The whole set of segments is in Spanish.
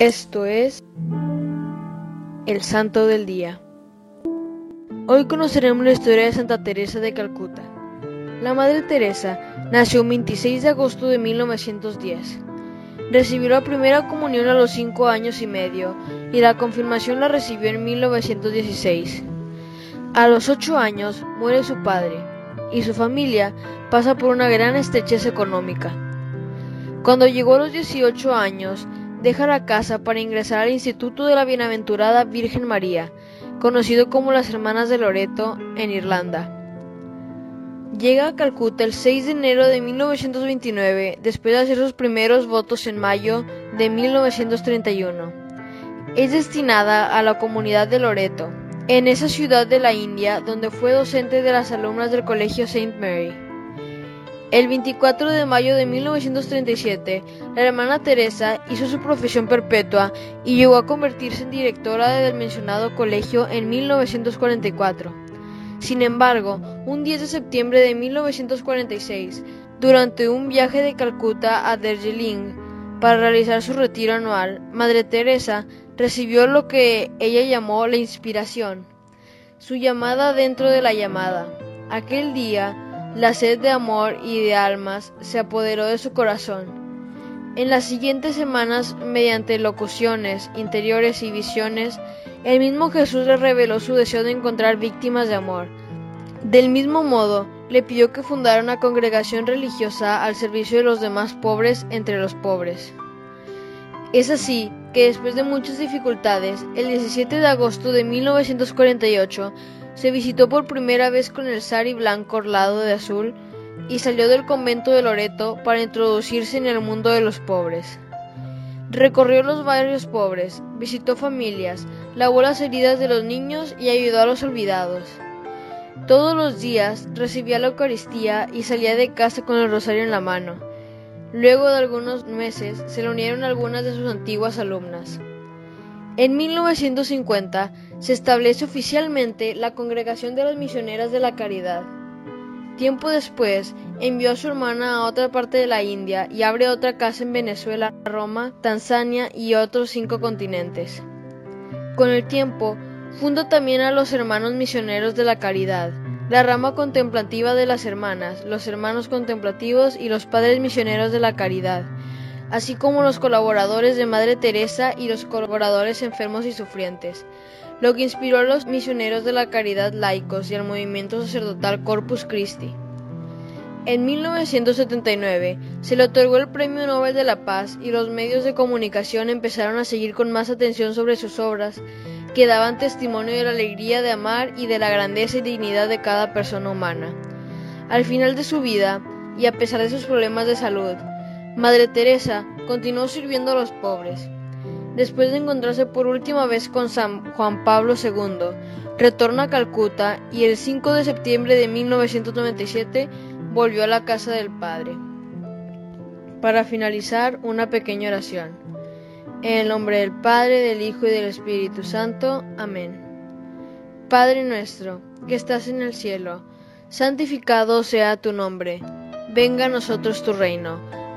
Esto es el Santo del Día. Hoy conoceremos la historia de Santa Teresa de Calcuta. La Madre Teresa nació el 26 de agosto de 1910. Recibió la primera comunión a los 5 años y medio y la confirmación la recibió en 1916. A los 8 años muere su padre y su familia pasa por una gran estrechez económica. Cuando llegó a los 18 años, deja la casa para ingresar al Instituto de la Bienaventurada Virgen María, conocido como las Hermanas de Loreto, en Irlanda. Llega a Calcuta el 6 de enero de 1929, después de hacer sus primeros votos en mayo de 1931. Es destinada a la comunidad de Loreto, en esa ciudad de la India donde fue docente de las alumnas del Colegio St. Mary. El 24 de mayo de 1937, la hermana Teresa hizo su profesión perpetua y llegó a convertirse en directora del mencionado colegio en 1944. Sin embargo, un 10 de septiembre de 1946, durante un viaje de Calcuta a Darjeeling para realizar su retiro anual, Madre Teresa recibió lo que ella llamó la inspiración, su llamada dentro de la llamada. Aquel día, la sed de amor y de almas se apoderó de su corazón. En las siguientes semanas, mediante locuciones interiores y visiones, el mismo Jesús le reveló su deseo de encontrar víctimas de amor. Del mismo modo, le pidió que fundara una congregación religiosa al servicio de los demás pobres entre los pobres. Es así que después de muchas dificultades, el 17 de agosto de 1948, se visitó por primera vez con el sari blanco orlado de azul y salió del convento de Loreto para introducirse en el mundo de los pobres. Recorrió los barrios pobres, visitó familias, lavó las heridas de los niños y ayudó a los olvidados. Todos los días recibía la Eucaristía y salía de casa con el rosario en la mano. Luego de algunos meses se le unieron algunas de sus antiguas alumnas. En 1950 se establece oficialmente la Congregación de las Misioneras de la Caridad. Tiempo después, envió a su hermana a otra parte de la India y abre otra casa en Venezuela, Roma, Tanzania y otros cinco continentes. Con el tiempo, funda también a los Hermanos Misioneros de la Caridad, la rama contemplativa de las hermanas, los hermanos contemplativos y los padres misioneros de la caridad, así como los colaboradores de Madre Teresa y los colaboradores enfermos y sufrientes, lo que inspiró a los misioneros de la caridad laicos y al movimiento sacerdotal Corpus Christi. En 1979 se le otorgó el Premio Nobel de la Paz y los medios de comunicación empezaron a seguir con más atención sobre sus obras, que daban testimonio de la alegría de amar y de la grandeza y dignidad de cada persona humana. Al final de su vida, y a pesar de sus problemas de salud, Madre Teresa continuó sirviendo a los pobres. Después de encontrarse por última vez con San Juan Pablo II, retorna a Calcuta y el 5 de septiembre de 1997 volvió a la casa del Padre. Para finalizar, una pequeña oración. En el nombre del Padre, del Hijo y del Espíritu Santo. Amén. Padre nuestro, que estás en el cielo, santificado sea tu nombre. Venga a nosotros tu reino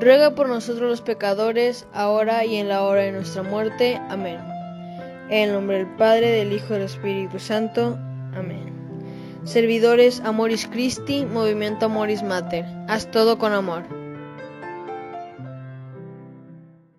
ruega por nosotros los pecadores, ahora y en la hora de nuestra muerte. Amén. En el nombre del Padre, del Hijo y del Espíritu Santo. Amén. Servidores Amoris Christi, Movimiento Amoris Mater. Haz todo con amor.